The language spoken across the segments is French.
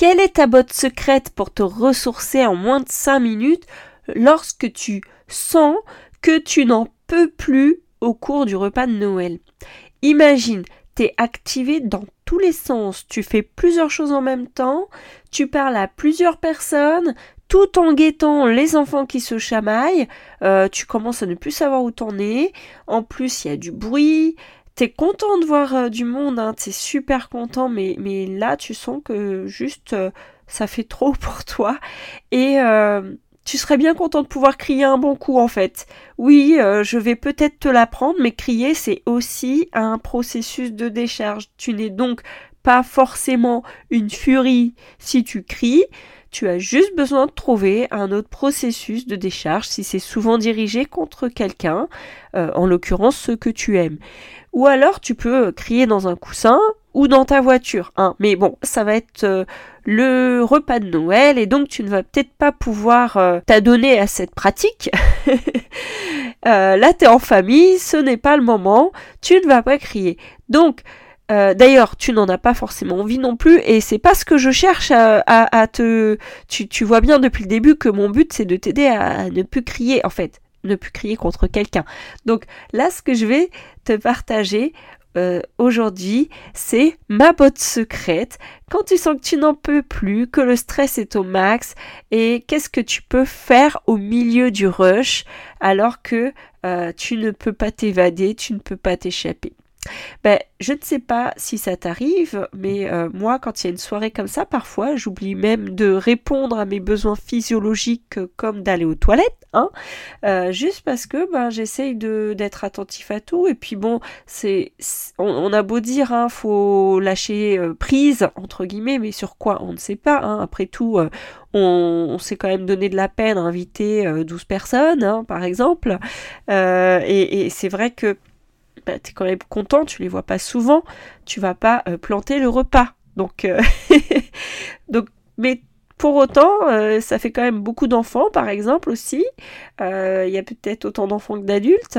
Quelle est ta botte secrète pour te ressourcer en moins de 5 minutes lorsque tu sens que tu n'en peux plus au cours du repas de Noël? Imagine, tu es activé dans tous les sens, tu fais plusieurs choses en même temps, tu parles à plusieurs personnes, tout en guettant les enfants qui se chamaillent, euh, tu commences à ne plus savoir où t'en es, en plus il y a du bruit, t'es content de voir euh, du monde, hein, t'es super content, mais, là tu sens que juste euh, ça fait trop pour toi. Et euh, tu serais bien content de pouvoir crier un bon coup en fait. Oui, je vais peut-être te l'apprendre, mais crier c'est aussi un processus de décharge. Tu n'es donc pas forcément une furie si tu cries. Tu as juste besoin de trouver un autre processus de décharge si c'est souvent dirigé contre quelqu'un, en l'occurrence ceux que tu aimes. Ou alors tu peux crier dans un coussin ou dans ta voiture. Hein. Mais bon, ça va être euh, le repas de Noël et donc tu ne vas peut-être pas pouvoir euh, t'adonner à cette pratique. euh, là, tu es en famille, ce n'est pas le moment, tu ne vas pas crier. Donc, D'ailleurs, tu n'en as pas forcément envie non plus, et c'est pas ce que je cherche à, te. Tu, vois bien depuis le début que mon but c'est de t'aider à ne plus crier. En fait, ne plus crier contre quelqu'un. Donc là, ce que je vais te partager euh, aujourd'hui, c'est ma botte secrète. Quand tu sens que tu n'en peux plus, que le stress est au max, et qu'est-ce que tu peux faire au milieu du rush alors que euh, tu ne peux pas t'évader, tu ne peux pas t'échapper. Ben, je ne sais pas si ça t'arrive, mais euh, moi, quand il y a une soirée comme ça, parfois, j'oublie même de répondre à mes besoins physiologiques comme d'aller aux toilettes, hein, euh, juste parce que ben, j'essaye d'être attentif à tout. Et puis bon, c'est on, a beau dire, hein, faut lâcher euh, prise entre guillemets, mais sur quoi on ne sait pas. Hein. Après tout, on, s'est quand même donné de la peine à inviter 12 personnes, hein, par exemple. et c'est vrai que tu es quand même content, tu les vois pas souvent, tu vas pas euh, planter le repas. Donc, euh, donc mais pour autant, euh, ça fait quand même beaucoup d'enfants, par exemple, aussi. Il y a peut-être autant d'enfants que d'adultes.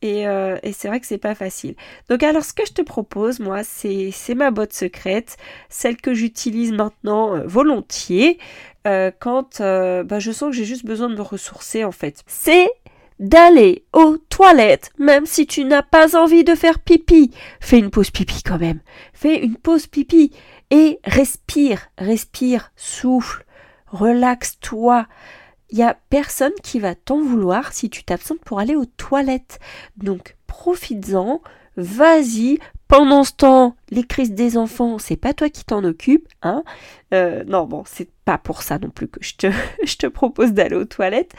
Et, et c'est vrai que c'est pas facile. Donc, alors, ce que je te propose, moi, c'est ma botte secrète, celle que j'utilise maintenant volontiers, quand bah, je sens que j'ai juste besoin de me ressourcer, en fait. C'est d'aller aux toilettes, même si tu n'as pas envie de faire pipi. Fais une pause pipi quand même. Fais une pause pipi et respire, respire, souffle, relaxe-toi. Il n'y a personne qui va t'en vouloir si tu t'absentes pour aller aux toilettes. Donc profites-en, vas-y, pendant ce temps, les crises des enfants, c'est pas toi qui t'en occupe, hein. Euh, Non, bon, c'est pas pour ça non plus que je te, propose d'aller aux toilettes,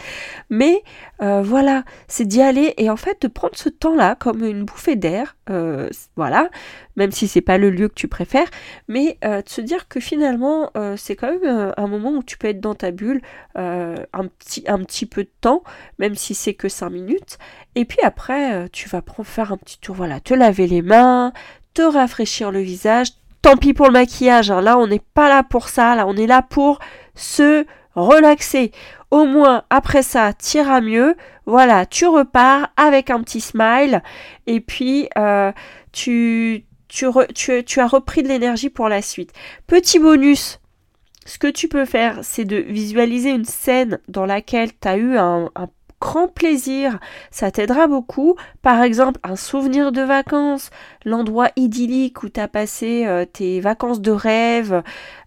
mais euh, voilà, c'est d'y aller et en fait de prendre ce temps-là comme une bouffée d'air, euh, voilà, même si c'est pas le lieu que tu préfères, mais de se dire que finalement c'est quand même un moment où tu peux être dans ta bulle un petit, un petit peu de temps, même si c'est que 5 minutes, et puis après tu vas faire un petit tour, voilà, te laver les mains, te rafraîchir le visage. Tant pis pour le maquillage, hein. là on n'est pas là pour ça, là on est là pour se relaxer. Au moins après ça, t'iras mieux. Voilà, tu repars avec un petit smile et puis euh, tu, tu, tu, as repris de l'énergie pour la suite. Petit bonus, ce que tu peux faire, c'est de visualiser une scène dans laquelle tu as eu un grand plaisir, ça t'aidera beaucoup. Par exemple, un souvenir de vacances, l'endroit idyllique où tu as passé euh, tes vacances de rêve,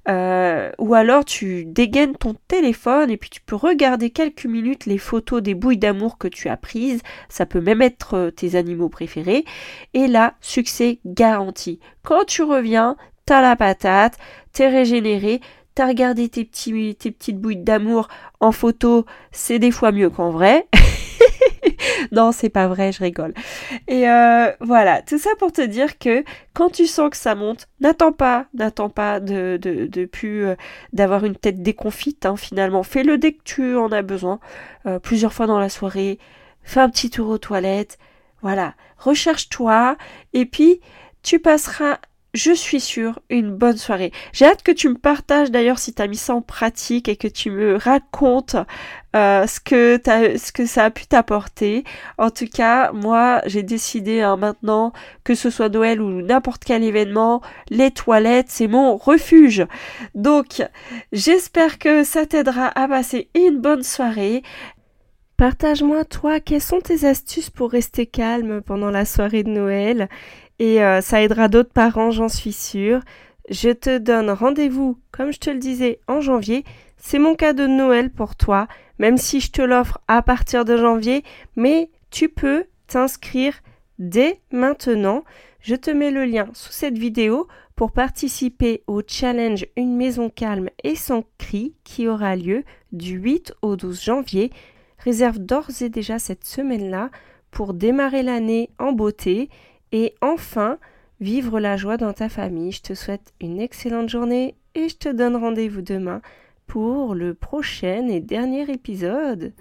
euh, ou alors tu dégaines ton téléphone et puis tu peux regarder quelques minutes les photos des bouilles d'amour que tu as prises, ça peut même être euh, tes animaux préférés, et là, succès garanti. Quand tu reviens, t'as la patate, t'es régénéré, t'as regardé tes, petites bouilles d'amour en photo, c'est des fois mieux qu'en vrai. non, c'est pas vrai, je rigole. Et euh, voilà, tout ça pour te dire que quand tu sens que ça monte, n'attends pas, n'attends pas de plus euh, d'avoir une tête déconfite. Hein, finalement, fais-le dès que tu en as besoin, euh, plusieurs fois dans la soirée. Fais un petit tour aux toilettes. Voilà, recherche-toi et puis tu passeras je suis sûre, une bonne soirée. J'ai hâte que tu me partages d'ailleurs si tu as mis ça en pratique et que tu me racontes euh, ce, que ça a pu t'apporter. En tout cas, moi, j'ai décidé hein, maintenant, que ce soit Noël ou n'importe quel événement, les toilettes, c'est mon refuge. Donc, j'espère que ça t'aidera à passer une bonne soirée. Partage-moi, toi, quelles sont tes astuces pour rester calme pendant la soirée de Noël? Et euh, ça aidera d'autres parents, j'en suis sûre. Je te donne rendez-vous, comme je te le disais, en janvier. C'est mon cadeau de Noël pour toi, même si je te l'offre à partir de janvier, mais tu peux t'inscrire dès maintenant. Je te mets le lien sous cette vidéo pour participer au challenge Une maison calme et sans cri qui aura lieu du 8 au 12 janvier. Réserve d'ores et déjà cette semaine-là pour démarrer l'année en beauté et enfin, vivre la joie dans ta famille. Je te souhaite une excellente journée et je te donne rendez-vous demain pour le prochain et dernier épisode.